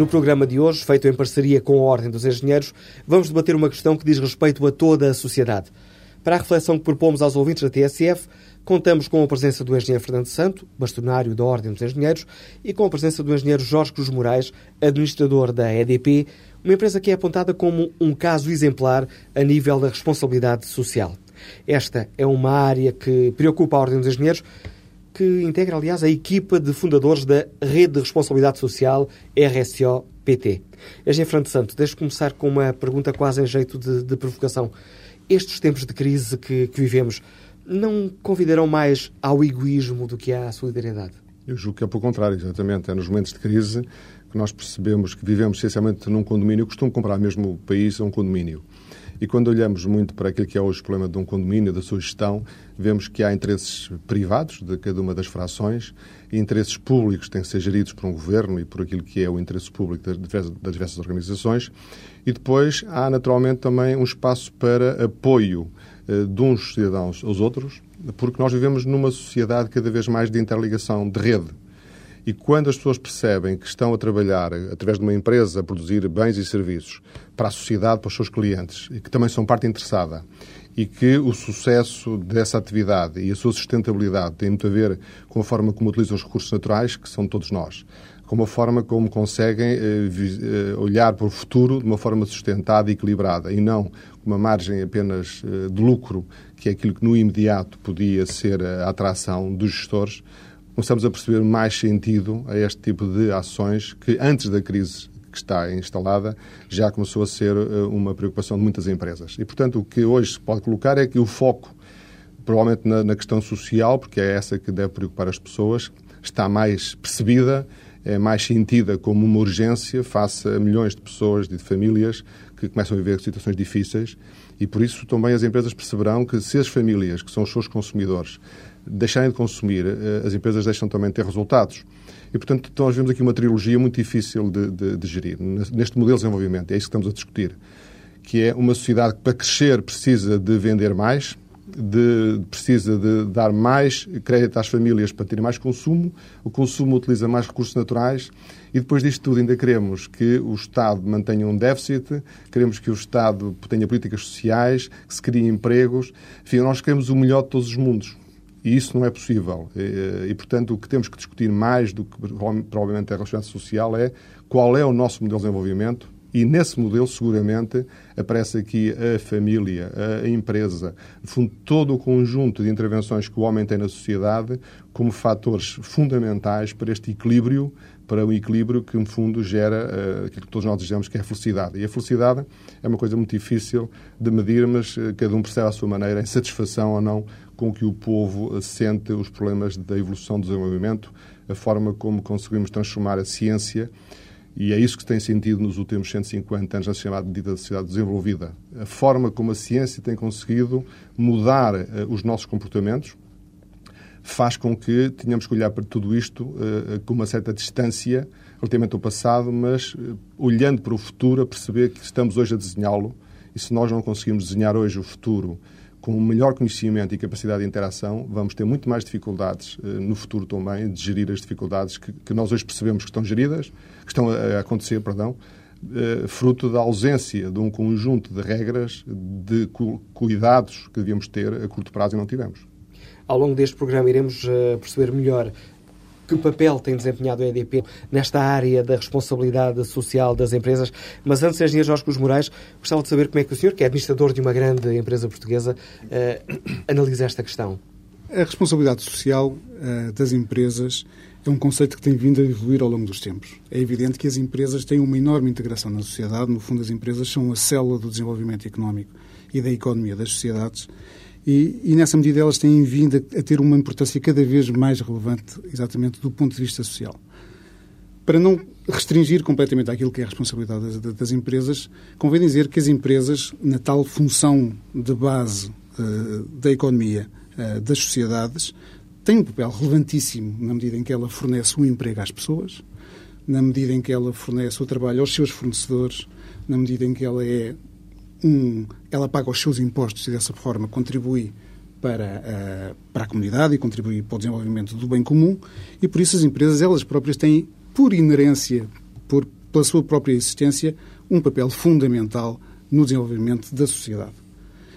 No programa de hoje, feito em parceria com a Ordem dos Engenheiros, vamos debater uma questão que diz respeito a toda a sociedade. Para a reflexão que propomos aos ouvintes da TSF, contamos com a presença do engenheiro Fernando Santo, bastonário da Ordem dos Engenheiros, e com a presença do engenheiro Jorge Cruz Moraes, administrador da EDP, uma empresa que é apontada como um caso exemplar a nível da responsabilidade social. Esta é uma área que preocupa a Ordem dos Engenheiros, que integra, aliás, a equipa de fundadores da Rede de Responsabilidade Social RSO-PT. Engenheiro Fernando Santo, deixe começar com uma pergunta quase em jeito de, de provocação. Estes tempos de crise que, que vivemos não convidarão mais ao egoísmo do que à solidariedade? Eu julgo que é pelo contrário, exatamente. É nos momentos de crise que nós percebemos que vivemos essencialmente num condomínio. Eu costumo comprar mesmo o país a um condomínio. E quando olhamos muito para aquilo que é hoje o problema de um condomínio, da sua gestão, vemos que há interesses privados de cada uma das frações e interesses públicos que têm que ser geridos por um governo e por aquilo que é o interesse público das diversas, das diversas organizações. E depois há, naturalmente, também um espaço para apoio eh, de uns cidadãos aos outros, porque nós vivemos numa sociedade cada vez mais de interligação, de rede. E quando as pessoas percebem que estão a trabalhar através de uma empresa a produzir bens e serviços para a sociedade, para os seus clientes, e que também são parte interessada, e que o sucesso dessa atividade e a sua sustentabilidade tem muito a ver com a forma como utilizam os recursos naturais, que são todos nós, com a forma como conseguem eh, eh, olhar para o futuro de uma forma sustentada e equilibrada, e não com uma margem apenas eh, de lucro, que é aquilo que no imediato podia ser a atração dos gestores, começamos a perceber mais sentido a este tipo de ações que, antes da crise que está instalada, já começou a ser eh, uma preocupação de muitas empresas. E, portanto, o que hoje se pode colocar é que o foco, provavelmente na, na questão social, porque é essa que deve preocupar as pessoas, está mais percebida, é mais sentida como uma urgência face a milhões de pessoas, de famílias, que começam a viver situações difíceis e por isso também as empresas perceberão que se as famílias, que são os seus consumidores, deixarem de consumir, eh, as empresas deixam também de ter resultados. E, portanto, nós vemos aqui uma trilogia muito difícil de, de, de gerir, neste modelo de desenvolvimento. É isso que estamos a discutir. Que é uma sociedade que, para crescer, precisa de vender mais, de, precisa de dar mais crédito às famílias para terem mais consumo, o consumo utiliza mais recursos naturais e depois disto tudo ainda queremos que o Estado mantenha um déficit, queremos que o Estado tenha políticas sociais, que se criem empregos. Enfim, nós queremos o melhor de todos os mundos. E isso não é possível. E, e, portanto, o que temos que discutir mais do que provavelmente a relação social é qual é o nosso modelo de desenvolvimento e nesse modelo, seguramente, aparece aqui a família, a empresa, no fundo, todo o conjunto de intervenções que o homem tem na sociedade como fatores fundamentais para este equilíbrio, para o equilíbrio que, no fundo, gera uh, aquilo que todos nós desejamos, que é a felicidade. E a felicidade é uma coisa muito difícil de medir, mas uh, cada um percebe à sua maneira, em satisfação ou não com que o povo uh, sente os problemas da evolução do desenvolvimento, a forma como conseguimos transformar a ciência e é isso que tem sentido nos últimos 150 anos na chamada medida da sociedade desenvolvida. A forma como a ciência tem conseguido mudar uh, os nossos comportamentos faz com que tenhamos que olhar para tudo isto uh, com uma certa distância relativamente ao passado, mas uh, olhando para o futuro, a perceber que estamos hoje a desenhá-lo e se nós não conseguimos desenhar hoje o futuro com um melhor conhecimento e capacidade de interação, vamos ter muito mais dificuldades no futuro também de gerir as dificuldades que, que nós hoje percebemos que estão geridas, que estão a acontecer, perdão, eh, fruto da ausência de um conjunto de regras, de cuidados que devíamos ter a curto prazo e não tivemos. Ao longo deste programa iremos eh, perceber melhor que papel tem desempenhado a EDP nesta área da responsabilidade social das empresas. Mas antes, engenheiro Jorge Cruz Moraes, gostava de saber como é que o senhor, que é administrador de uma grande empresa portuguesa, uh, analisa esta questão. A responsabilidade social uh, das empresas é um conceito que tem vindo a evoluir ao longo dos tempos. É evidente que as empresas têm uma enorme integração na sociedade. No fundo, as empresas são a célula do desenvolvimento económico e da economia das sociedades. E, e, nessa medida elas têm vindo a, a, ter uma importância cada vez mais relevante, exatamente do ponto de vista social. Para não restringir completamente aquilo que é a responsabilidade das, das empresas, convém dizer que as empresas, na tal função de base uh, da economia uh, das sociedades, tem um papel relevantíssimo na medida em que ela fornece o um emprego às pessoas, na medida em que ela fornece o trabalho aos seus fornecedores, na medida em que ela é um, ela paga os seus impostos e dessa forma contribui para a, para a comunidade e contribui para o desenvolvimento do bem comum e por isso as empresas elas próprias têm por inerência, por pela sua própria existência, um papel fundamental no desenvolvimento da sociedade.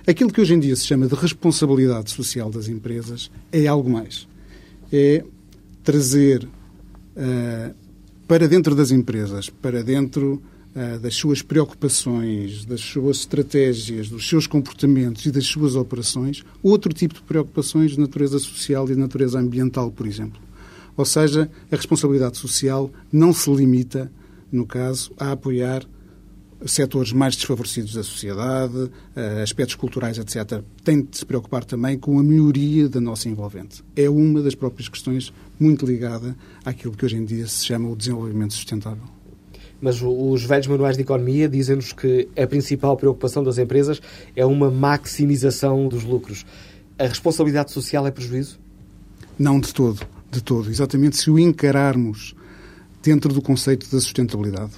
Aquilo que hoje em dia se chama de responsabilidade social das empresas é algo mais. É trazer uh, para dentro das empresas, para dentro uh, das suas preocupações, das suas estratégias, dos seus comportamentos e das suas operações, outro tipo de preocupações de natureza social e de natureza ambiental, por exemplo. Ou seja, a responsabilidade social não se limita, no caso, a apoiar setores mais desfavorecidos da sociedade, eh, aspectos culturais, etc. Tem de se preocupar também com a melhoria da nossa envolvente. É uma das próprias questões muito ligada àquilo que hoje em dia se chama o desenvolvimento sustentável. Mas os velhos manuais de economia dizem-nos que a principal preocupação das empresas é uma maximização dos lucros. A responsabilidade social é prejuízo? Não de todo, de todo. Exatamente se o encararmos dentro do conceito da sustentabilidade.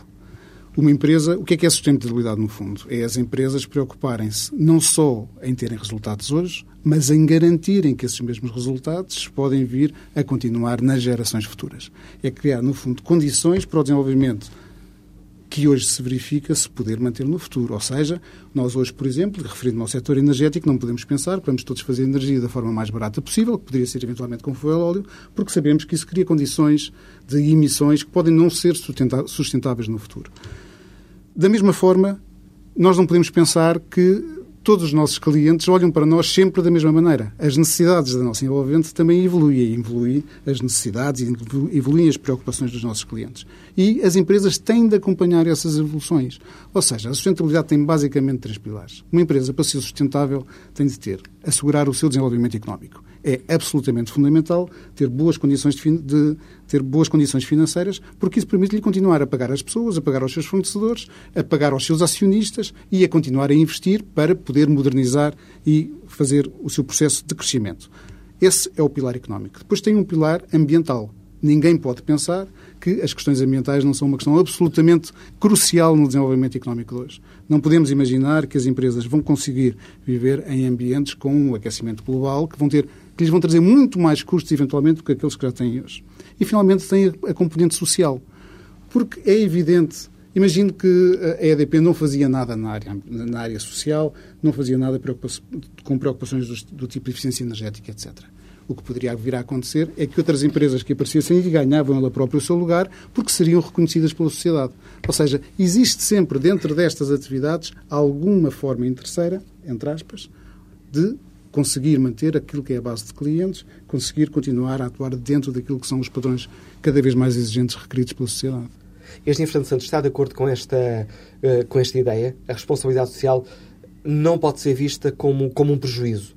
Uma empresa, o que é que é sustentabilidade no fundo? É as empresas preocuparem-se não só em terem resultados hoje, mas em garantirem que esses mesmos resultados podem vir a continuar nas gerações futuras. É criar, no fundo, condições para o desenvolvimento que hoje se verifica se poder manter no futuro. Ou seja, nós hoje, por exemplo, referindo-me ao setor energético, não podemos pensar que vamos todos fazer energia da forma mais barata possível, que poderia ser eventualmente com a óleo, porque sabemos que isso cria condições de emissões que podem não ser sustentáveis no futuro. Da mesma forma, nós não podemos pensar que todos os nossos clientes olham para nós sempre da mesma maneira. As necessidades da nossa envolvente também evoluem. Evoluem as necessidades e evoluem as preocupações dos nossos clientes. E as empresas têm de acompanhar essas evoluções. Ou seja, a sustentabilidade tem basicamente três pilares. Uma empresa, para ser sustentável, tem de ter, assegurar o seu desenvolvimento económico é absolutamente fundamental ter boas condições de, de, ter boas condições financeiras, porque isso permite-lhe continuar a pagar às pessoas, a pagar aos seus fornecedores, a pagar aos seus acionistas e a continuar a investir para poder modernizar e fazer o seu processo de crescimento. Esse é o pilar económico. Depois tem um pilar ambiental. Ninguém pode pensar que as questões ambientais não são uma questão absolutamente crucial no desenvolvimento económico de hoje. Não podemos imaginar que as empresas vão conseguir viver em ambientes com um aquecimento global, que vão ter que lhes vão trazer muito mais custos, eventualmente, do que aqueles que já têm hoje. E, finalmente, tem a componente social. Porque é evidente, imagino que a EDP não fazia nada na área, na área social, não fazia nada com preocupações do, do tipo de eficiência energética, etc. O que poderia vir a acontecer é que outras empresas que aparecessem ganhavam ela própria o seu lugar porque seriam reconhecidas pela sociedade. Ou seja, existe sempre dentro destas atividades alguma forma interesseira, entre aspas, de conseguir manter aquilo que é a base de clientes, conseguir continuar a atuar dentro daquilo que são os padrões cada vez mais exigentes requeridos pela sociedade. Este Engenheiro Fernando Santos está de acordo com esta, uh, com esta ideia? A responsabilidade social não pode ser vista como, como um prejuízo?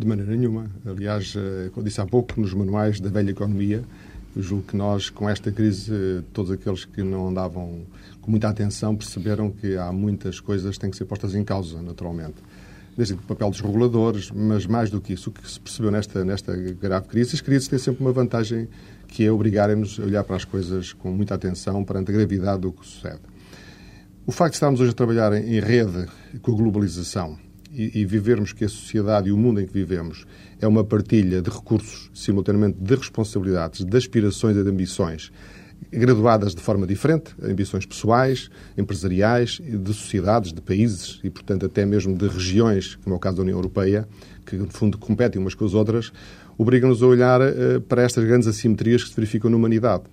De maneira nenhuma. Aliás, eh, como disse há pouco, nos manuais da velha economia, julgo que nós, com esta crise, eh, todos aqueles que não andavam com muita atenção perceberam que há muitas coisas que têm que ser postas em causa, naturalmente desde o papel dos reguladores, mas mais do que isso, o que se percebeu nesta, nesta grave crise, as crises têm sempre uma vantagem que é obrigarem-nos a olhar para as coisas com muita atenção perante a gravidade do que sucede. O facto de estarmos hoje a trabalhar em rede com a globalização e, e vivermos que a sociedade e o mundo em que vivemos é uma partilha de recursos, simultaneamente de responsabilidades, de aspirações e de ambições, graduadas de forma diferente, ambições pessoais, empresariais, de sociedades, de países e, portanto, até mesmo de regiões, como é o caso da União Europeia, que, no fundo, competem umas com as outras, obrigam-nos a olhar uh, para estas grandes assimetrias que se verificam na humanidade.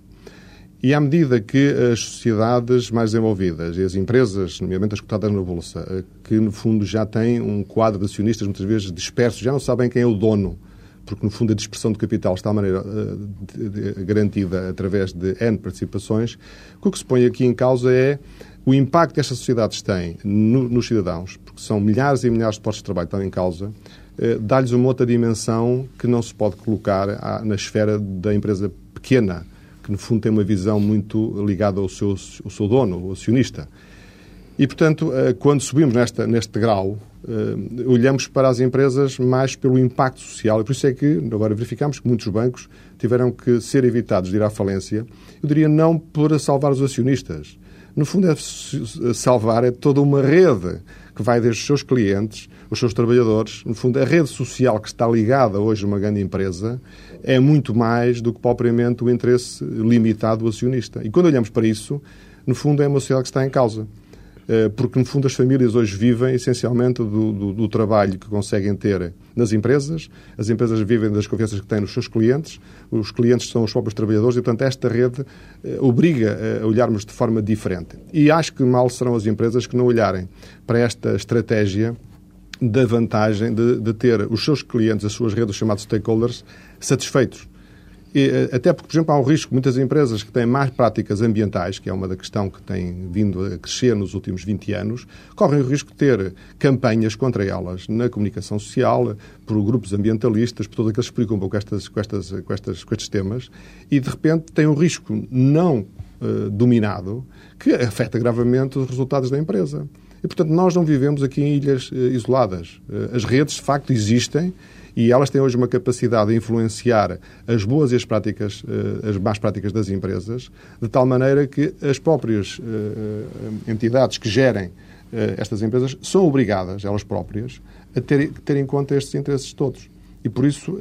E à medida que as sociedades mais desenvolvidas e as empresas, nomeadamente as cotadas na Bolsa, uh, que no fundo já têm um quadro de acionistas muitas vezes dispersos, já não sabem quem é o dono porque no fundo a dispersão de capital está de maneira uh, garantida através de N participações, o que se põe aqui em causa é o impacto que estas sociedades têm no, nos cidadãos, porque são milhares e milhares de postos de trabalho que estão em causa, uh, dá-lhes uma outra dimensão que não se pode colocar à, na esfera da empresa pequena, que no fundo tem uma visão muito ligada ao seu, ao seu dono, o acionista. E, portanto, uh, quando subimos nesta, neste grau, uh, olhamos para as empresas mais pelo impacto social. E por isso é que agora verificamos que muitos bancos tiveram que ser evitados de ir à falência. Eu diria não para salvar os acionistas. No fundo, é salvar é toda uma rede que vai desde os seus clientes, os seus trabalhadores. No fundo, a rede social que está ligada hoje a uma grande empresa é muito mais do que propriamente o interesse limitado do acionista. E quando olhamos para isso, no fundo, é uma sociedade que está em causa. Eh, porque, no fundo, as famílias hoje vivem essencialmente do, do, do, trabalho que conseguem ter nas empresas, as empresas vivem das confianças que têm nos seus clientes, os clientes são os próprios trabalhadores e, portanto, esta rede eh, obriga a olharmos de forma diferente. E acho que mal serão as empresas que não olharem para esta estratégia da vantagem de, de ter os seus clientes, as suas redes, os chamados stakeholders, satisfeitos. E, eh, até porque, por exemplo, há um risco, muitas empresas que têm mais práticas ambientais, que é uma da questão que tem vindo a crescer nos últimos 20 anos, correm o risco de ter campanhas contra elas na comunicação social, por grupos ambientalistas, por todos aqueles que explicam um pouco estas, com, estas, com, estas, com estes temas, e de repente tem um risco não uh, dominado que afeta gravemente os resultados da empresa. E, portanto, nós não vivemos aqui em ilhas uh, isoladas. Uh, as redes, de facto, existem e elas têm hoje uma capacidade de influenciar as boas e as práticas, eh, as más práticas das empresas, de tal maneira que as próprias eh, eh, entidades que gerem estas empresas são obrigadas, elas próprias, a ter, ter em conta estes interesses todos. E por isso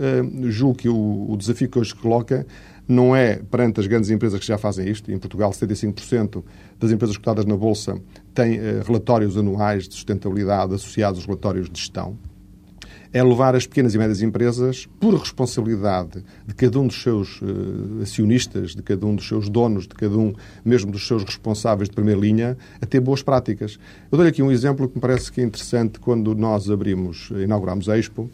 julgo que o, o desafio que hoje se coloca não é perante as grandes empresas que já fazem isto. Em Portugal, 75% das empresas cotadas na Bolsa têm relatórios anuais de sustentabilidade associados aos relatórios de gestão é levar as pequenas e médias empresas, por responsabilidade de cada um dos seus uh, acionistas, de cada um dos seus donos, de cada um mesmo dos seus responsáveis de primeira linha, a ter boas práticas. Eu dou-lhe aqui um exemplo que me parece que é interessante quando nós abrimos, inauguramos a Expo.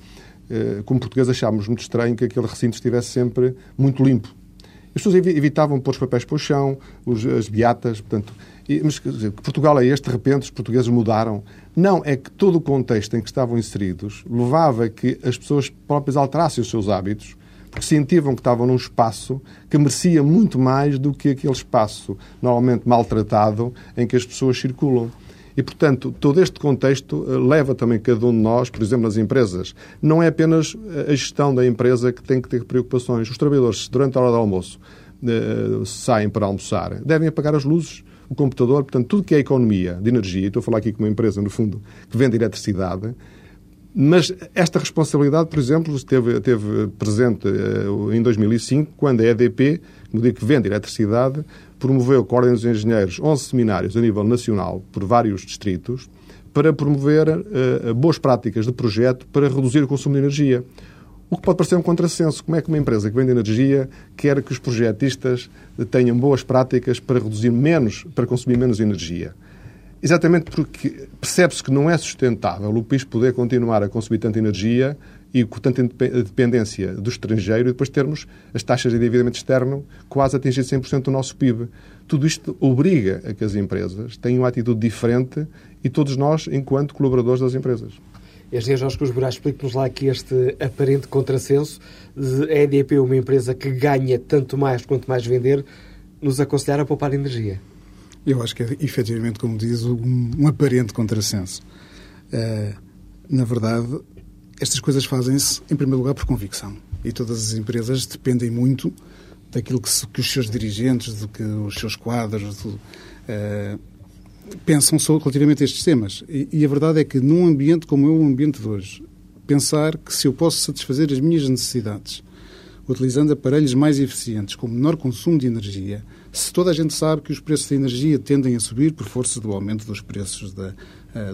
Uh, como português achámos muito estranho que aquele recinto estivesse sempre muito limpo. As pessoas evitavam pôr os papéis para o chão, os, as beatas, portanto, e, mas dizer, Portugal é este, de repente os portugueses mudaram. Não, é que todo o contexto em que estavam inseridos levava a que as pessoas próprias alterassem os seus hábitos, porque sentiam que estavam num espaço que merecia muito mais do que aquele espaço normalmente maltratado em que as pessoas circulam. E, portanto, todo este contexto eh, leva também cada um de nós, por exemplo, nas empresas. Não é apenas a gestão da empresa que tem que ter preocupações. Os trabalhadores, durante a hora do almoço, eh, saem para almoçar, devem apagar as luzes, o computador, portanto, tudo que é economia de energia, estou a falar aqui com uma empresa, no fundo, que vende eletricidade, mas esta responsabilidade, por exemplo, esteve, esteve presente em 2005, quando a EDP, no dia que vende eletricidade, promoveu com a Ordem dos Engenheiros 11 seminários a nível nacional, por vários distritos, para promover uh, boas práticas de projeto para reduzir o consumo de energia. O que pode parecer um contrassenso. Como é que uma empresa que vende energia quer que os projetistas tenham boas práticas para reduzir menos, para consumir menos energia? Exatamente porque percebe-se que não é sustentável o país poder continuar a consumir tanta energia e com tanta dependência do estrangeiro e depois termos as taxas de endividamento externo quase a atingir 100% do nosso PIB. Tudo isto obriga a que as empresas tenham uma atitude diferente e todos nós, enquanto colaboradores das empresas. Engenheiro Jorge Cruz Moraes, explique-nos lá aqui este aparente contrassenso de a EDP, uma empresa que ganha tanto mais quanto mais vender, nos aconselhar a poupar energia. Eu acho que é, efetivamente, como diz, um, um aparente contrassenso. Uh, na verdade, estas coisas fazem-se, em primeiro lugar, por convicção. E todas as empresas dependem muito daquilo que, se, que os seus dirigentes, do que os seus quadros, do, uh, pensam relativamente a estes temas. E, e, a verdade é que num ambiente como é o ambiente de hoje, pensar que se eu posso satisfazer as minhas necessidades utilizando aparelhos mais eficientes, com menor consumo de energia, se toda a gente sabe que os preços da energia tendem a subir por força do aumento dos preços da,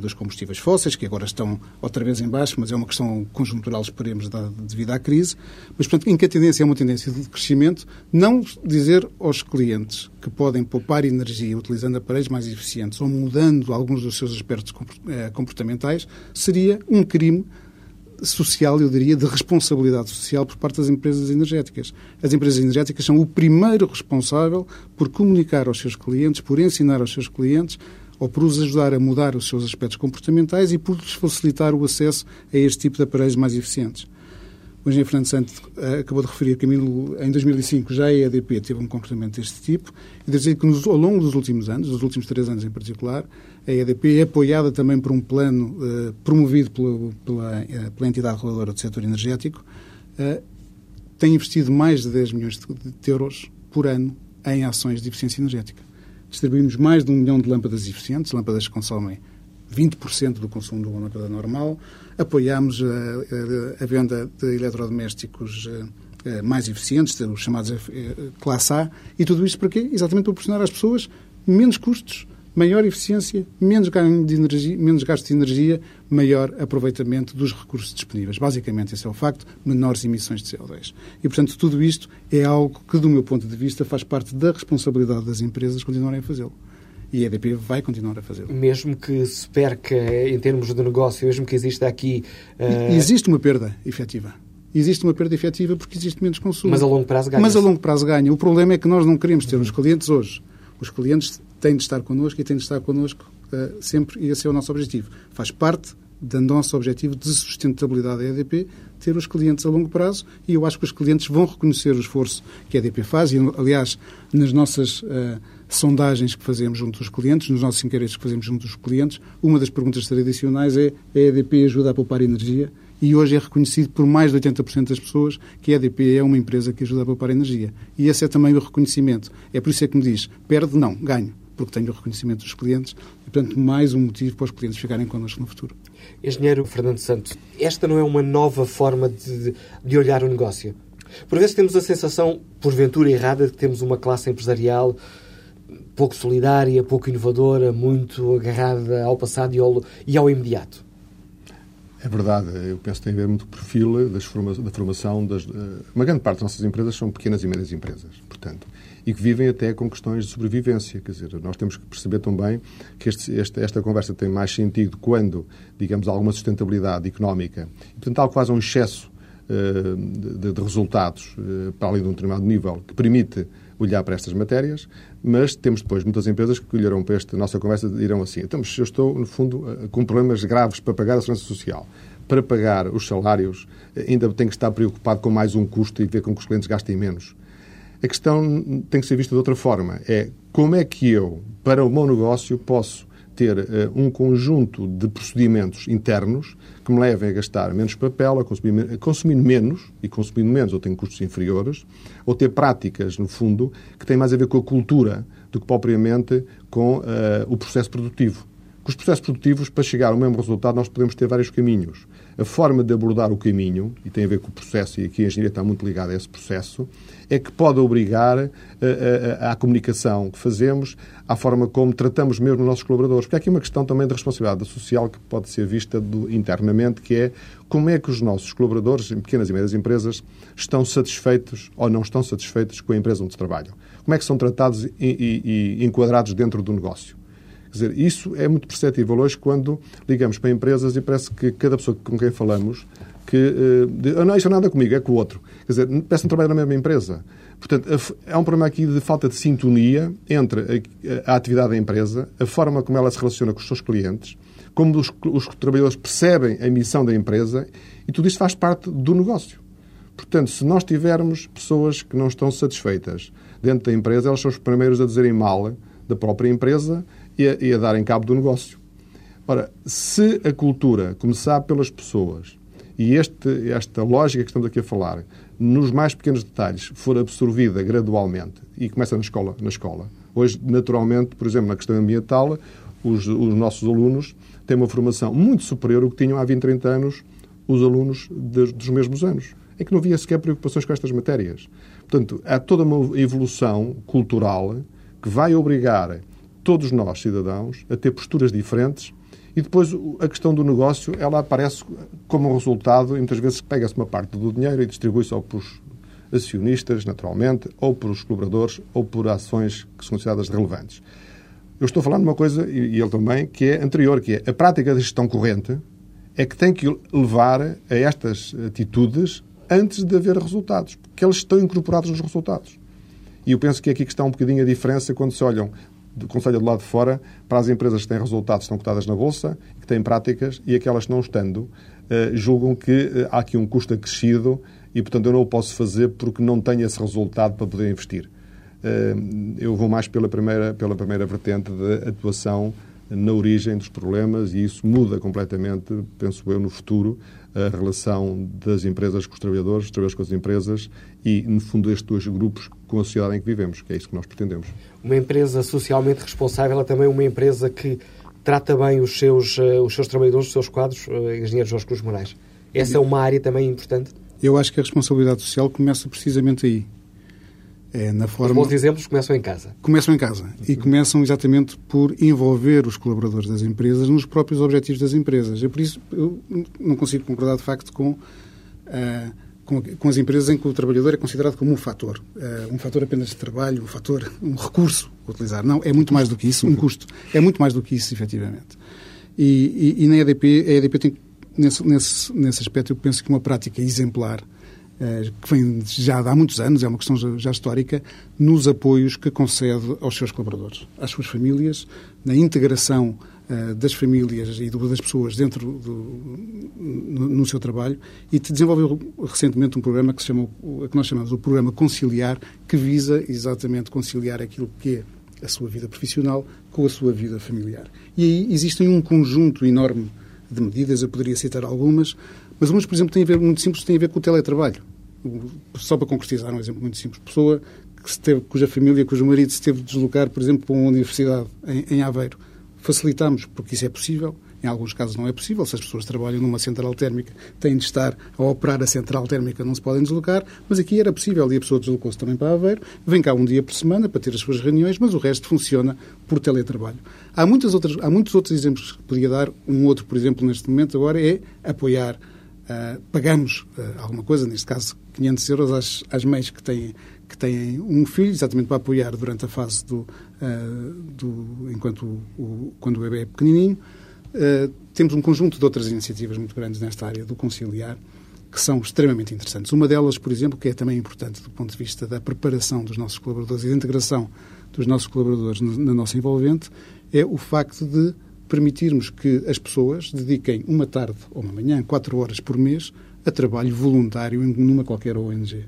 dos combustíveis fósseis, que agora estão outra vez em baixo, mas é uma questão conjuntural, esperemos, da, devido à crise. Mas, portanto, em que a tendência é uma tendência de crescimento, não dizer aos clientes que podem poupar energia utilizando aparelhos mais eficientes ou mudando alguns dos seus aspectos eh, comportamentais seria um crime social, eu diria, de responsabilidade social por parte das empresas energéticas. As empresas energéticas são o primeiro responsável por comunicar aos seus clientes, por ensinar aos seus clientes ou por os ajudar a mudar os seus aspectos comportamentais e por lhes facilitar o acesso a este tipo de aparelhos mais eficientes. O engenheiro Fernando Santos eh, acabou de referir que em 2005 já a EDP teve um comportamento deste tipo e dizer que ao longo dos últimos anos, dos últimos três anos em particular, a EDP é apoiada também por um plano uh, promovido pela, pela, uh, pela, entidade reguladora do setor energético, tem investido mais de 10 milhões de euros por ano em ações de eficiência energética. Distribuímos mais de um milhão de lâmpadas eficientes, lâmpadas que consomem 20% do consumo de uma lâmpada normal. Apoiámos a, a, a venda de eletrodomésticos uh, mais eficientes, os chamados classe A. E tudo isto para quê? Exatamente para proporcionar às pessoas menos custos, maior eficiência, menos, ganho de energia, menos gasto de energia, maior aproveitamento dos recursos disponíveis. Basicamente, esse é o facto, menores emissões de CO2. E, portanto, tudo isto é algo que, do meu ponto de vista, faz parte da responsabilidade das empresas continuarem a fazê-lo. E a EDP vai continuar a fazê-lo. Mesmo que se perca em termos de negócio, mesmo que exista aqui. Uh... Existe uma perda efetiva. Existe uma perda efetiva porque existe menos consumo. Mas a longo prazo ganha. Mas a longo prazo ganha. O problema é que nós não queremos ter os clientes hoje. Os clientes têm de estar connosco e têm de estar connosco uh, sempre, e esse é o nosso objetivo. Faz parte do nosso objetivo de sustentabilidade da EDP, ter os clientes a longo prazo e eu acho que os clientes vão reconhecer o esforço que a EDP faz e, aliás, nas nossas uh, sondagens que fazemos junto dos clientes, nos nossos inquéritos que fazemos junto dos clientes, uma das perguntas tradicionais é a EDP ajuda a poupar energia? E hoje é reconhecido por mais de 80% das pessoas que a EDP é uma empresa que ajuda a poupar energia. E esse é também o reconhecimento. É por isso é que me diz, perde? Não, ganho porque tenho o reconhecimento dos clientes e, portanto, mais um motivo para os clientes ficarem connosco no futuro. Engenheiro Fernando Santos, esta não é uma nova forma de, de olhar o negócio? Por vezes temos a sensação, porventura errada, de que temos uma classe empresarial pouco solidária, pouco inovadora, muito agarrada ao passado e ao, e ao imediato. É verdade, eu penso que tem a ver muito com o perfil das forma, da formação. Das, eh, uma grande parte das nossas empresas são pequenas e médias empresas, portanto, e que vivem até com questões de sobrevivência. Quer dizer, nós temos que perceber também que este, esta, esta conversa tem mais sentido quando, digamos, há alguma sustentabilidade económica. E, portanto, há quase um excesso uh, de, de, resultados uh, para além de um determinado nível que permite olhar para estas matérias, mas temos depois muitas empresas que olharão para esta nossa conversa e dirão assim: então, eu estou, no fundo, com problemas graves para pagar a segurança social. Para pagar os salários, ainda tenho que estar preocupado com mais um custo e ver com que os clientes gastem menos. A questão tem que ser vista de outra forma. É como é que eu, para o meu negócio, posso ter uh, um conjunto de procedimentos internos que me levem a gastar menos papel, a consumir, a consumir menos, e consumindo menos eu tenho custos inferiores, ou ter práticas, no fundo, que têm mais a ver com a cultura do que propriamente com uh, o processo produtivo. Com os processos produtivos, para chegar ao mesmo resultado, nós podemos ter vários caminhos. A forma de abordar o caminho, e tem a ver com o processo, e aqui a engenharia está muito ligada a esse processo, é que pode obrigar a, a, a, à comunicação que fazemos, à forma como tratamos mesmo os nossos colaboradores. Porque há aqui uma questão também de responsabilidade social que pode ser vista do, internamente, que é como é que os nossos colaboradores, em pequenas e médias empresas, estão satisfeitos ou não estão satisfeitos com a empresa onde trabalham. Como é que são tratados e, e, e enquadrados dentro do negócio. Quer dizer, isso é muito perceptível hoje quando ligamos para empresas e parece que cada pessoa com quem falamos que não, isto não é nada comigo, é com o outro. Quer dizer, parece não trabalhar na mesma empresa. Portanto, há um problema aqui de falta de sintonia entre a, a, atividade da empresa, a forma como ela se relaciona com os seus clientes, como os, os trabalhadores percebem a missão da empresa e tudo isto faz parte do negócio. Portanto, se nós tivermos pessoas que não estão satisfeitas dentro da empresa, elas são os primeiros a dizerem mal da própria empresa e a, e a darem cabo do negócio. Ora, se a cultura começar pelas pessoas e este, esta lógica que estamos aqui a falar, nos mais pequenos detalhes, for absorvida gradualmente e começa na escola, na escola. Hoje, naturalmente, por exemplo, na questão ambiental, os, os nossos alunos têm uma formação muito superior ao que tinham há 20, 30 anos os alunos de, dos mesmos anos, em que não havia sequer preocupações com estas matérias. Portanto, há toda uma evolução cultural que vai obrigar todos nós, cidadãos, a ter posturas diferentes e depois a questão do negócio, ela aparece como resultado, e muitas vezes pega-se uma parte do dinheiro e distribui-se ou para os acionistas, naturalmente, ou por os colaboradores, ou por ações que são consideradas relevantes. Eu estou falando de uma coisa, e ele também, que é anterior, que é a prática da gestão corrente é que tem que levar a estas atitudes antes de haver resultados, porque eles estão incorporados nos resultados. E eu penso que é aqui que está um bocadinho a diferença quando se olham do Conselho do lado de fora para as empresas que têm resultados, estão cotadas na Bolsa, que têm práticas, e aquelas que não estando, eh, julgam que eh, há aqui um custo acrescido e, portanto, eu não o posso fazer porque não tenho esse resultado para poder investir. Eh, eu vou mais pela primeira, pela primeira vertente de atuação na origem dos problemas e isso muda completamente, penso eu, no futuro, a relação das empresas com os trabalhadores, dos trabalhadores com as empresas e, no fundo, estes dois grupos com a sociedade em que vivemos, que é isso que nós pretendemos. Uma empresa socialmente responsável é também uma empresa que trata bem os seus, eh, os seus trabalhadores, os seus quadros, eh, engenheiro Jorge Cruz Moraes. Essa é uma área também importante? Eu acho que a responsabilidade social começa precisamente aí. É na forma... Os bons exemplos começam em casa. Começam em casa. E começam exatamente por envolver os colaboradores das empresas nos próprios objetivos das empresas. Eu, por isso, eu não consigo concordar, de facto, com, uh, com, com, as empresas em que o trabalhador é considerado como um fator. Uh, um fator apenas de trabalho, um fator, um recurso a utilizar. Não, é muito mais do que isso, um custo. É muito mais do que isso, efetivamente. E, e, e na EDP, a EDP tem, nesse, nesse, nesse aspecto, eu penso que uma prática exemplar que vem já há muitos anos, é uma questão já, histórica, nos apoios que concede aos seus colaboradores, às suas famílias, na integração uh, das famílias e das pessoas dentro do, no, seu trabalho e desenvolveu recentemente um programa que, se chama, que nós chamamos o Programa Conciliar, que visa exatamente conciliar aquilo que é a sua vida profissional com a sua vida familiar. E aí existem um conjunto enorme de medidas, eu poderia citar algumas, mas umas, por exemplo, têm a ver, muito simples, têm a ver com o teletrabalho. Só para concretizar um exemplo muito simples. Pessoa que esteve, cuja família, cujo marido se teve de deslocar, por exemplo, para uma universidade em, em Aveiro. Facilitamos, porque isso é possível, em alguns casos não é possível. Se as pessoas trabalham numa central térmica, têm de estar a operar a central térmica, não se podem deslocar. Mas aqui era possível e a pessoa deslocou-se também para Aveiro. Vem cá um dia por semana para ter as suas reuniões, mas o resto funciona por teletrabalho. Há, muitas outras, há muitos outros exemplos que podia dar. Um outro, por exemplo, neste momento agora é apoiar Uh, pagamos uh, alguma coisa, neste caso 500 euros, às, às mães que têm, que têm um filho, exatamente para apoiar durante a fase do, uh, do enquanto o, o, quando o bebê é pequenininho. temos um conjunto de outras iniciativas muito grandes nesta área do conciliar que são extremamente interessantes. Uma delas, por exemplo, que é também importante do ponto de vista da preparação dos nossos colaboradores e da integração dos nossos colaboradores na nossa envolvente, é o facto de permitirmos que as pessoas dediquem uma tarde ou uma manhã, quatro horas por mês, a trabalho voluntário numa qualquer ONG,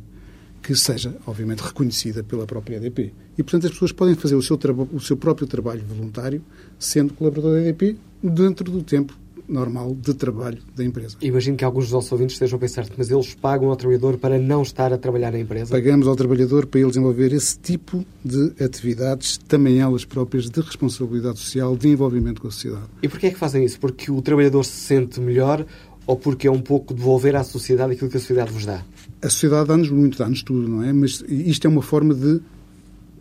que seja, obviamente, reconhecida pela própria EDP. E, portanto, as pessoas podem fazer o seu, o seu próprio trabalho voluntário, sendo colaborador da EDP, dentro do tempo normal de trabalho da empresa. Imagino que alguns dos nossos ouvintes estejam a pensar, mas eles pagam ao trabalhador para não estar a trabalhar na empresa? Pagamos ao trabalhador para ele desenvolver esse tipo de atividades, também elas próprias de responsabilidade social, de envolvimento com a sociedade. E porquê é que fazem isso? Porque o trabalhador se sente melhor ou porque é um pouco devolver à sociedade aquilo que a sociedade vos dá? A sociedade dá-nos muito, dá-nos tudo, não é? Mas isto é uma forma de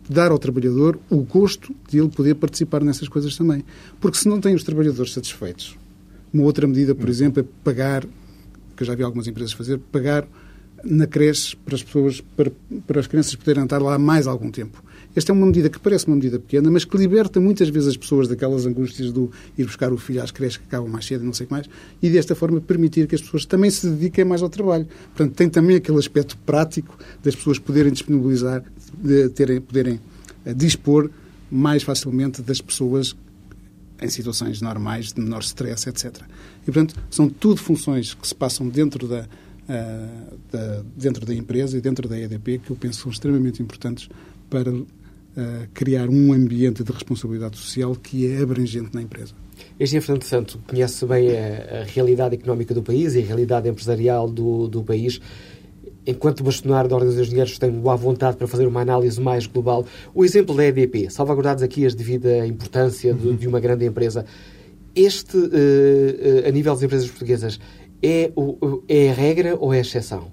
dar ao trabalhador o gosto de ele poder participar nessas coisas também. Porque se não tem os trabalhadores satisfeitos, uma outra medida, por exemplo, é pagar, que eu já vi algumas empresas fazer, pagar na creche para as pessoas, para, para as crianças poderem estar lá mais algum tempo. Esta é uma medida que parece uma medida pequena, mas que liberta muitas vezes as pessoas daquelas angústias do ir buscar o filho às creches que acabam mais cedo e não sei o que mais, e desta forma permitir que as pessoas também se dediquem mais ao trabalho. Portanto, tem também aquele aspecto prático das pessoas poderem disponibilizar, de terem, poderem eh, dispor mais facilmente das pessoas em situações normais, de menor stress, etc. E, portanto, são tudo funções que se passam dentro da, uh, da, dentro da empresa e dentro da EDP que eu penso são extremamente importantes para uh, criar um ambiente de responsabilidade social que é abrangente na empresa. Este Fernando Santo conhece bem a, a, realidade económica do país e a realidade empresarial do, do país enquanto bastonar da Ordem dos Engenheiros tem boa vontade para fazer uma análise mais global, o exemplo da EDP, salvaguardados aqui as devida importância de, de uma grande empresa, este, uh, uh, a nível das empresas portuguesas, é, o, é a regra ou é a exceção?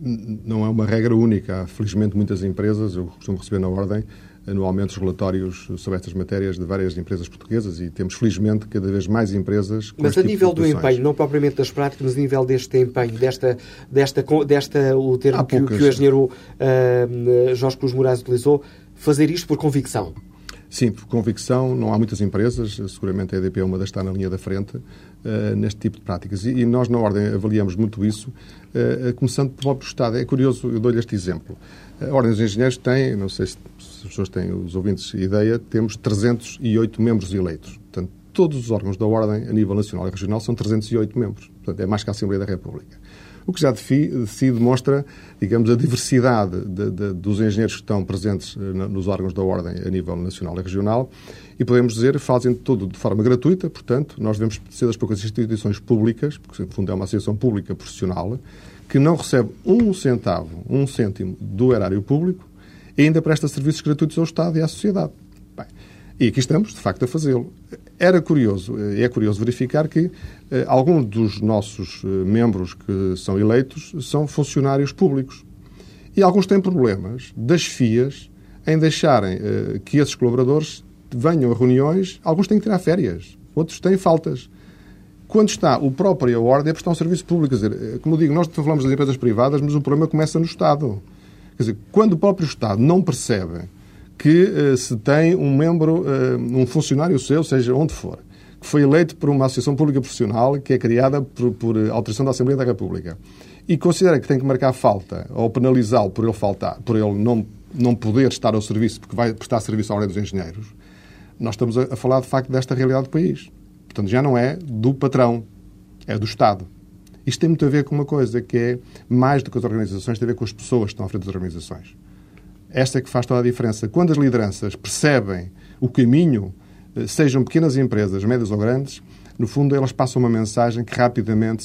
Não é uma regra única. Há, felizmente, muitas empresas, eu costumo receber na Ordem, anualmente os relatórios sobre estas matérias de várias empresas portuguesas e temos, felizmente, cada vez mais empresas com Mas a nível do empenho, não propriamente das práticas, mas a nível deste empenho, desta, desta, desta o termo que, que, o engenheiro uh, Jorge Cruz Moraes utilizou, fazer isto por convicção. Sim, por convicção, não há muitas empresas, seguramente a EDP é uma das que está na linha da frente, uh, neste tipo de práticas. E, e, nós, na Ordem, avaliamos muito isso, uh, começando pelo próprio Estado. É curioso, eu dou-lhe este exemplo. A Ordem dos Engenheiros tem, não sei se as pessoas têm, os ouvintes, ideia, temos 308 membros eleitos. Portanto, todos os órgãos da Ordem, a nível nacional e regional, são 308 membros. Portanto, é mais que a Assembleia da República. O que já de si demonstra, digamos, a diversidade de, de, dos engenheiros que estão presentes eh, nos órgãos da Ordem a nível nacional e regional e podemos dizer fazem tudo de forma gratuita, portanto, nós devemos ser das poucas instituições públicas, porque no fundo é uma associação pública profissional, que não recebe um centavo, um cêntimo do erário público e ainda presta serviços gratuitos ao Estado e à sociedade. Bem, e aqui estamos, de facto, a fazê-lo. Era curioso, é curioso verificar que eh, alguns dos nossos eh, membros que são eleitos são funcionários públicos. E alguns têm problemas das FIAs em deixarem que esses colaboradores venham a reuniões. Alguns têm que tirar férias, outros têm faltas. Quando está o próprio a ordem, é prestar um serviço público. Quer dizer, como digo, nós falamos das empresas privadas, mas o problema começa no Estado. Quer dizer, quando o próprio Estado não percebe que uh, se tem um membro, uh, um funcionário seu, seja onde for, que foi eleito por uma associação pública profissional que é criada por, por autorização da Assembleia da República e considera que tem que marcar falta ou penalizá-lo por ele faltar, por ele não, não poder estar ao serviço porque vai prestar serviço à ordem dos engenheiros, nós estamos a, a falar de facto desta realidade do país. Portanto, já não é do patrão, é do Estado. Isto tem muito a ver com uma coisa que é mais do que as organizações, tem a ver com as pessoas que estão à frente das organizações. Esta é que faz toda a diferença. Quando as lideranças percebem o caminho, eh, sejam pequenas empresas, médias ou grandes, no fundo elas passam uma mensagem que rapidamente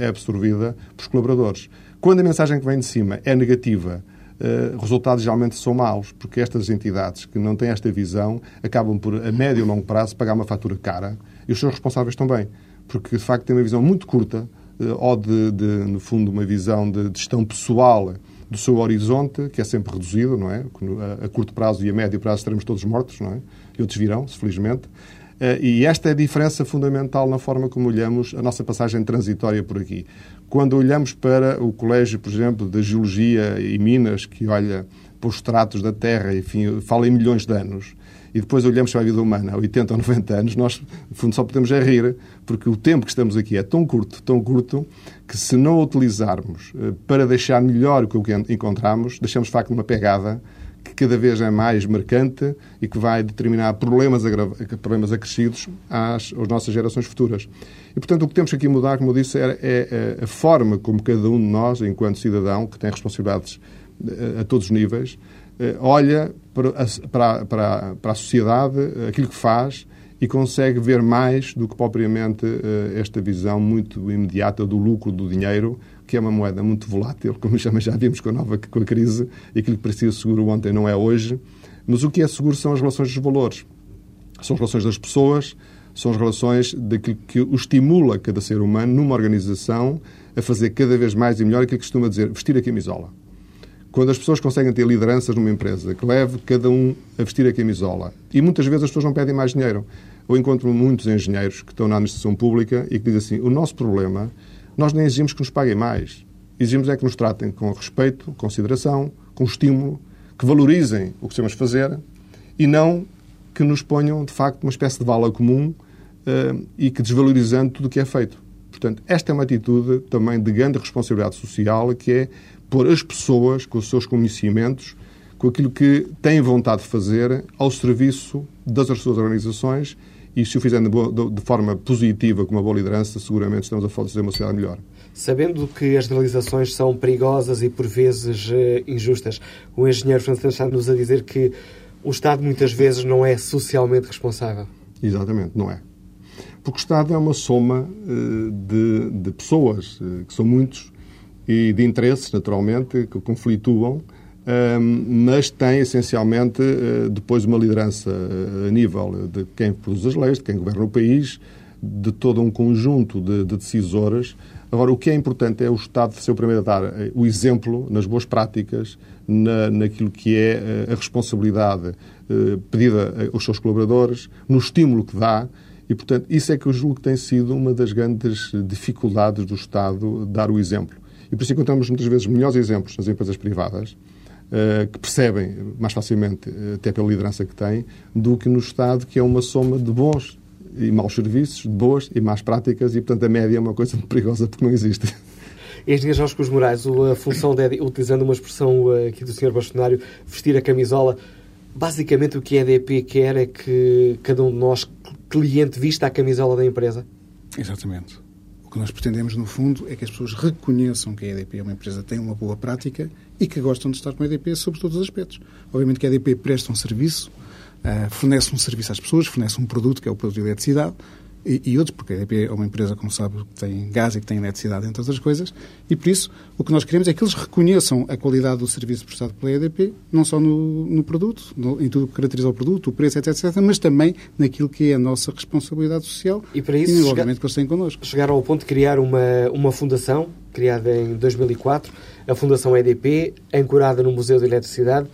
é absorvida pelos colaboradores. Quando a mensagem que vem de cima é negativa, Uh, resultados geralmente são maus, porque estas entidades que não têm esta visão acabam por, a médio e longo prazo, pagar uma fatura cara e os seus responsáveis também, porque de facto têm uma visão muito curta uh, ou de, de, no fundo, uma visão de, de gestão pessoal do seu horizonte, que é sempre reduzido, não é? A, curto prazo e a médio prazo estaremos todos mortos, não é? E outros virão, felizmente. Uh, e esta é a diferença fundamental na forma como olhamos a nossa passagem transitória por aqui. Quando olhamos para o Colégio, por exemplo, de Geologia e Minas, que olha para os tratos da Terra, enfim, fala em milhões de anos, e depois olhamos para a vida humana a 80 ou 90 anos, nós, no fundo, só podemos é rir, porque o tempo que estamos aqui é tão curto, tão curto, que se não o utilizarmos eh, para deixar melhor o que encontramos, deixamos, de facto, uma pegada que cada vez é mais marcante e que vai determinar problemas, problemas acrescidos às, às nossas gerações futuras. E, portanto, o que temos aqui a mudar, como eu disse, é, é, é a forma como cada um de nós, enquanto cidadão, que tem responsabilidades a, eh, a todos os níveis, eh, olha para a, para, para, a sociedade, aquilo que faz e consegue ver mais do que propriamente esta visão muito imediata do lucro do dinheiro, que é uma moeda muito volátil, como já vimos com a nova com a crise, e aquilo que parecia seguro ontem não é hoje. Mas o que é seguro são as relações dos valores. São as relações das pessoas, são as relações daquilo que o estimula cada ser humano numa organização a fazer cada vez mais e melhor aquilo que costuma dizer, vestir a camisola. Quando as pessoas conseguem ter lideranças numa empresa que leve cada um a vestir a camisola, e muitas vezes as pessoas não pedem mais dinheiro. Eu encontro muitos engenheiros que estão na administração pública e que dizem assim: o nosso problema, nós nem exigimos que nos paguem mais. Exigimos é que nos tratem com respeito, consideração, com estímulo, que valorizem o que sabemos fazer e não que nos ponham, de facto, uma espécie de vala comum uh, e que desvalorizando tudo o que é feito. Portanto, esta é uma atitude também de grande responsabilidade social, que é pôr as pessoas, com os seus conhecimentos, com aquilo que têm vontade de fazer, ao serviço das suas organizações e se o fizerem de, de, forma positiva, com uma boa liderança, seguramente estamos a fazer uma sociedade melhor. Sabendo que as generalizações são perigosas e por vezes uh, injustas, o engenheiro Francisco está-nos a dizer que o Estado muitas vezes não é socialmente responsável. Exatamente, não é. Porque o Estado é uma soma uh, de, de, pessoas, uh, que são muitos, e de interesses, naturalmente, que conflituam, mas tem essencialmente uh, depois uma liderança uh, a nível de quem produz as leis, de quem governa o país, de todo um conjunto de, de decisores. Agora, o que é importante é o Estado ser o primeiro a dar uh, o exemplo nas boas práticas, na, naquilo que é a responsabilidade pedida aos seus colaboradores, no estímulo que dá. E, portanto, isso é que eu julgo que tem sido uma das grandes dificuldades do Estado dar o exemplo. E por isso encontramos muitas vezes melhores exemplos nas empresas privadas, eh, que percebem mais facilmente, eh, até pela liderança que têm, do que no Estado, que é uma soma de bons e maus serviços, de boas e más práticas, e, portanto, a média é uma coisa muito perigosa porque não existe. Engenheiro Jorge Cruz Moraes, a função de, utilizando uma expressão eh, aqui do Sr. Bastonário, vestir a camisola, basicamente o que a EDP quer é que cada um de nós, cliente, vista a camisola da empresa? Exatamente. O que nós pretendemos, no fundo, é que as pessoas reconheçam que a EDP é uma empresa que tem uma boa prática e que gostam de estar com a EDP sobre todos os aspectos. Obviamente que a EDP presta um serviço, uh, fornece um serviço às pessoas, fornece um produto, que é o produto de eletricidade, e, e outros, porque a EDP é uma empresa, como sabe, que tem gás e que tem eletricidade, entre outras coisas, e por isso o que nós queremos é que eles reconheçam a qualidade do serviço prestado pela EDP, não só no, no produto, no, em tudo o que caracteriza o produto, o preço, etc, etc, mas também naquilo que é a nossa responsabilidade social e, para isso, e obviamente que eles têm connosco. Chegaram ao ponto de criar uma, uma fundação criada em 2004, a Fundação EDP, ancorada no Museu de Eletricidade,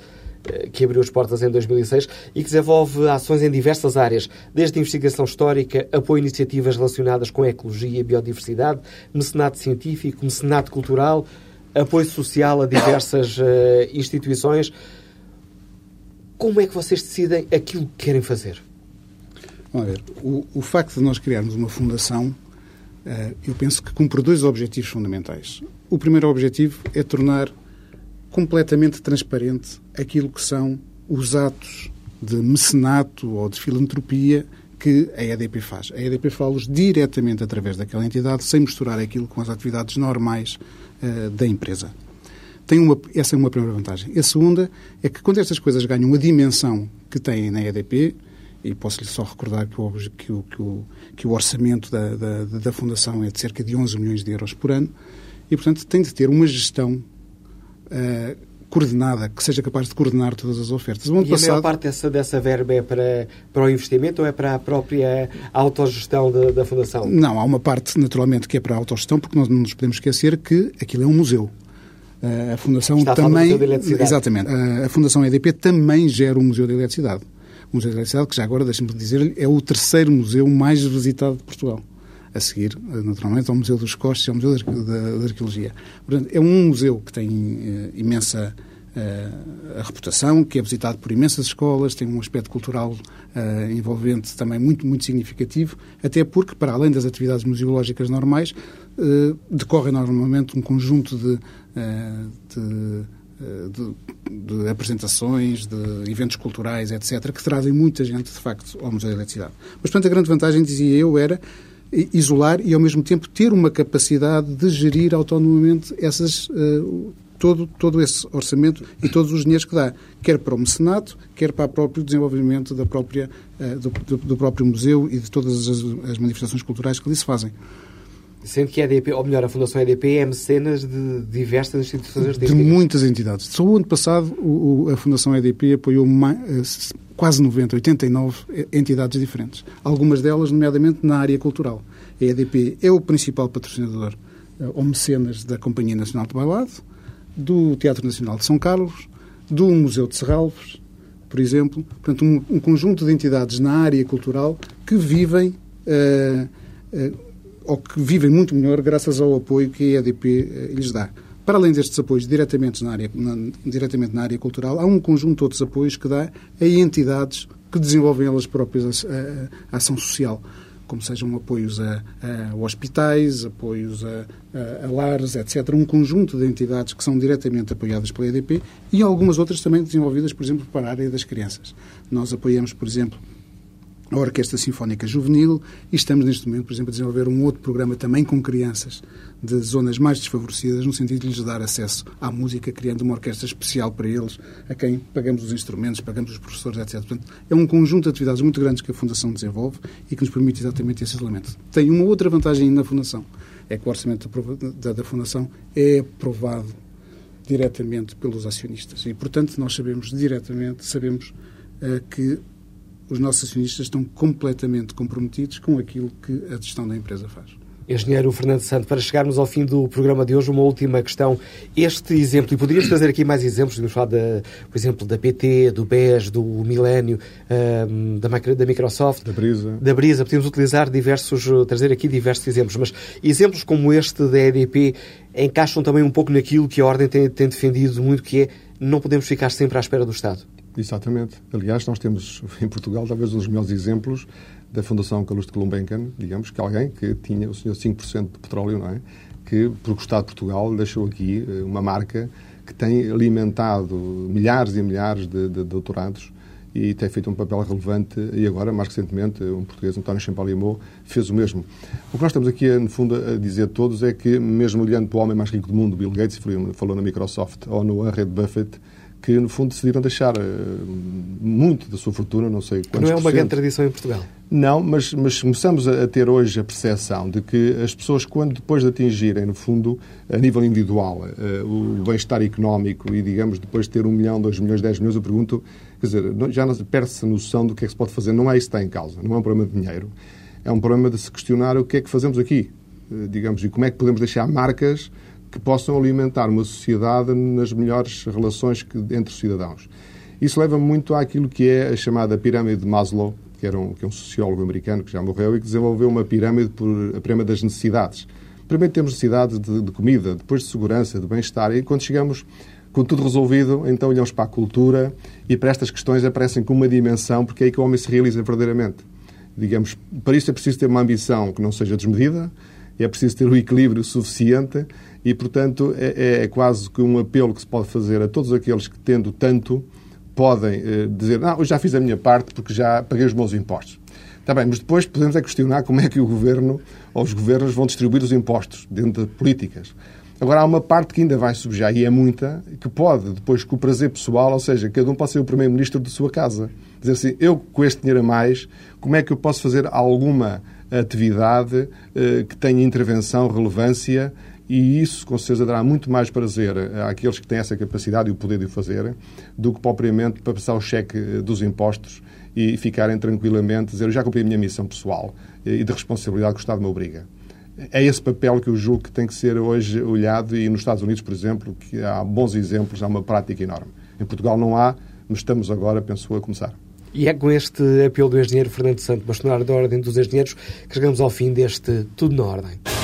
que abriu as portas em 2006 e que desenvolve ações em diversas áreas, desde investigação histórica, apoio a iniciativas relacionadas com a ecologia e biodiversidade, mecenato científico, mecenato cultural, apoio social a diversas uh, instituições. Como é que vocês decidem aquilo que querem fazer? Vamos ver. O, o facto de nós criarmos uma fundação, uh, eu penso que cumpre dois objetivos fundamentais. O primeiro objetivo é tornar completamente transparente aquilo que são os atos de mecenato ou de filantropia que a EDP faz. A EDP fala-os diretamente através daquela entidade, sem misturar aquilo com as atividades normais uh, da empresa. Tem uma, essa é uma primeira vantagem. A segunda é que quando estas coisas ganham a dimensão que têm na EDP, e posso-lhe só recordar que o, que o, que o, que o orçamento da, da, da, Fundação é de cerca de 11 milhões de euros por ano, e, portanto, tem de ter uma gestão uh, coordenada, que seja capaz de coordenar todas as ofertas. O ano e passado... a maior parte dessa, dessa verba é para, para o investimento ou é para a própria autogestão da, da Fundação? Não, há uma parte, naturalmente, que é para a autogestão, porque nós não nos podemos esquecer que aquilo é um museu. Uh, a Fundação Está também. A exatamente. Uh, a Fundação EDP também gera um Museu de Eletricidade. Museu de Eletricidade, que já agora, deixe-me dizer, é o terceiro museu mais visitado de Portugal. A seguir, naturalmente, ao Museu dos Costos e ao Museu da, Arqueologia. Portanto, é um museu que tem uh, imensa uh, reputação, que é visitado por imensas escolas, tem um aspecto cultural uh, envolvente também muito, muito significativo, até porque, para além das atividades museológicas normais, uh, decorre normalmente um conjunto de, de de, de, apresentações, de eventos culturais, etc., que trazem muita gente, de facto, ao Museu da Eletricidade. Mas, portanto, a grande vantagem, dizia eu, era isolar e, ao mesmo tempo, ter uma capacidade de gerir autonomamente essas, uh, todo, todo esse orçamento e todos os dinheiros que dá, quer para o mecenato, quer para o próprio desenvolvimento da própria, uh, do, do, do, próprio museu e de todas as, as manifestações culturais que ali se fazem. Sendo que a EDP, ou melhor, a Fundação EDP é mecenas de diversas instituições artísticas. De muitas entidades. Só o ano passado o, o, a Fundação EDP apoiou mais, eh, quase 90, 89 entidades diferentes. Algumas delas, nomeadamente, na área cultural. A EDP é o principal patrocinador eh, ou mecenas da Companhia Nacional de Bailado, do Teatro Nacional de São Carlos, do Museu de Serralves, por exemplo. Portanto, um, um conjunto de entidades na área cultural que vivem... Uh, uh, ou que vivem muito melhor graças ao apoio que a EDP eh, lhes dá. Para além destes apoios diretamente na, área, na, diretamente na área cultural, há um conjunto de outros apoios que dá a entidades que desenvolvem elas próprias a, a, ação social, como sejam apoios a, a hospitais, apoios a, a, lares, etc. Um conjunto de entidades que são diretamente apoiadas pela EDP e algumas outras também desenvolvidas, por exemplo, para a área das crianças. Nós apoiamos, por exemplo, a Orquestra Sinfónica Juvenil e estamos neste momento, por exemplo, a desenvolver um outro programa também com crianças de zonas mais desfavorecidas, no sentido de lhes dar acesso à música, criando uma orquestra especial para eles, a quem pagamos os instrumentos, pagamos os professores, etc. Portanto, é um conjunto de atividades muito grandes que a Fundação desenvolve e que nos permite exatamente esse isolamento. Tem uma outra vantagem na Fundação, é que o orçamento da, da Fundação é aprovado diretamente pelos acionistas e, portanto, nós sabemos diretamente, sabemos uh, que os nossos acionistas estão completamente comprometidos com aquilo que a gestão da empresa faz. Engenheiro Fernando Santo, para chegarmos ao fim do programa de hoje, uma última questão. Este exemplo, e poderíamos trazer aqui mais exemplos, podemos falar, da, por exemplo, da PT, do BES, do Milênio, um, da, da Microsoft, da Brisa. Da Brisa. Podemos utilizar diversos, trazer aqui diversos exemplos, mas exemplos como este da EDP encaixam também um pouco naquilo que a Ordem tem, tem defendido muito, que é não podemos ficar sempre à espera do Estado. Exatamente. Aliás, nós temos em Portugal talvez um dos melhores exemplos da Fundação Calouste Gulbenkian, digamos, que alguém que tinha o senhor 5% de petróleo, não é? Que, por Estado de Portugal, deixou aqui eh, uma marca que tem alimentado milhares e milhares de, de doutorados e tem feito um papel relevante e agora, mais recentemente, um português, António Champalimau, fez o mesmo. O que nós estamos aqui, no fundo, a dizer todos é que, mesmo olhando para o homem mais rico do mundo, Bill Gates, falou na Microsoft, ou no Warren Buffett, que, no fundo, decidiram deixar uh, muito da sua fortuna, não sei quantos Não é uma grande tradição em Portugal? Não, mas, mas começamos a, a, ter hoje a percepção de que as pessoas, quando depois de atingirem, no fundo, a nível individual, uh, o bem-estar económico e, digamos, depois de ter um milhão, dois milhões, dez milhões, eu pergunto, quer dizer, já perde-se a noção do que é que se pode fazer. Não é isso que está em causa, não é um problema de dinheiro. É um problema de se questionar o que é que fazemos aqui, uh, digamos, e como é que podemos deixar marcas que possam alimentar uma sociedade nas melhores relações que, entre cidadãos. Isso leva muito àquilo que é a chamada pirâmide de Maslow, que, era um, que é um sociólogo americano que já morreu e que desenvolveu uma pirâmide por a pirâmide das necessidades. Primeiro temos necessidades de, de comida, depois de segurança, de bem-estar, e quando chegamos com tudo resolvido, então olhamos para a cultura e para estas questões aparecem com uma dimensão, porque é aí que o homem se realiza verdadeiramente. Digamos, para isso é preciso ter uma ambição que não seja desmedida, é preciso ter o equilíbrio suficiente e, portanto, é, é, quase que um apelo que se pode fazer a todos aqueles que, tendo tanto, podem eh, dizer: Não, eu já fiz a minha parte porque já paguei os meus impostos. Está bem, mas depois podemos é questionar como é que o governo ou os governos vão distribuir os impostos dentro de políticas. Agora, há uma parte que ainda vai subjar, e é muita, que pode, depois, com o prazer pessoal, ou seja, cada um pode ser o primeiro-ministro de sua casa. Dizer assim, eu com este dinheiro a mais, como é que eu posso fazer alguma atividade eh, que tenha intervenção, relevância e isso, com certeza, dará muito mais prazer àqueles que têm essa capacidade e o poder de o fazer do que propriamente para passar o cheque eh, dos impostos e ficarem tranquilamente, dizer, já cumpri a minha missão pessoal eh, e de responsabilidade que o Estado me obriga. É esse papel que eu julgo que tem que ser hoje olhado e nos Estados Unidos, por exemplo, que há bons exemplos, há uma prática enorme. Em Portugal não há, mas estamos agora, penso, a começar. E é com este apelo do engenheiro Fernando Santo, bastonário da Ordem dos Engenheiros, que chegamos ao fim deste Tudo na Ordem.